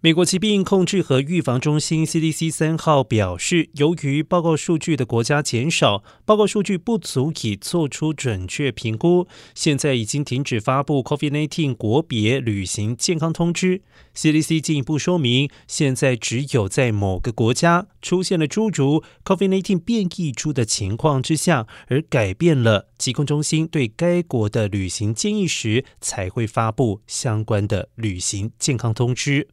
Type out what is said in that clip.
美国疾病控制和预防中心 CDC 三号表示，由于报告数据的国家减少，报告数据不足以做出准确评估。现在已经停止发布 COVID 19国别旅行健康通知，CDC 进一步说明，现在只有在某个国家出现了诸如 COVID 19变异株的情况之下，而改变了疾控中心对该国的旅行建议时，才会发布相关的旅行健康通知。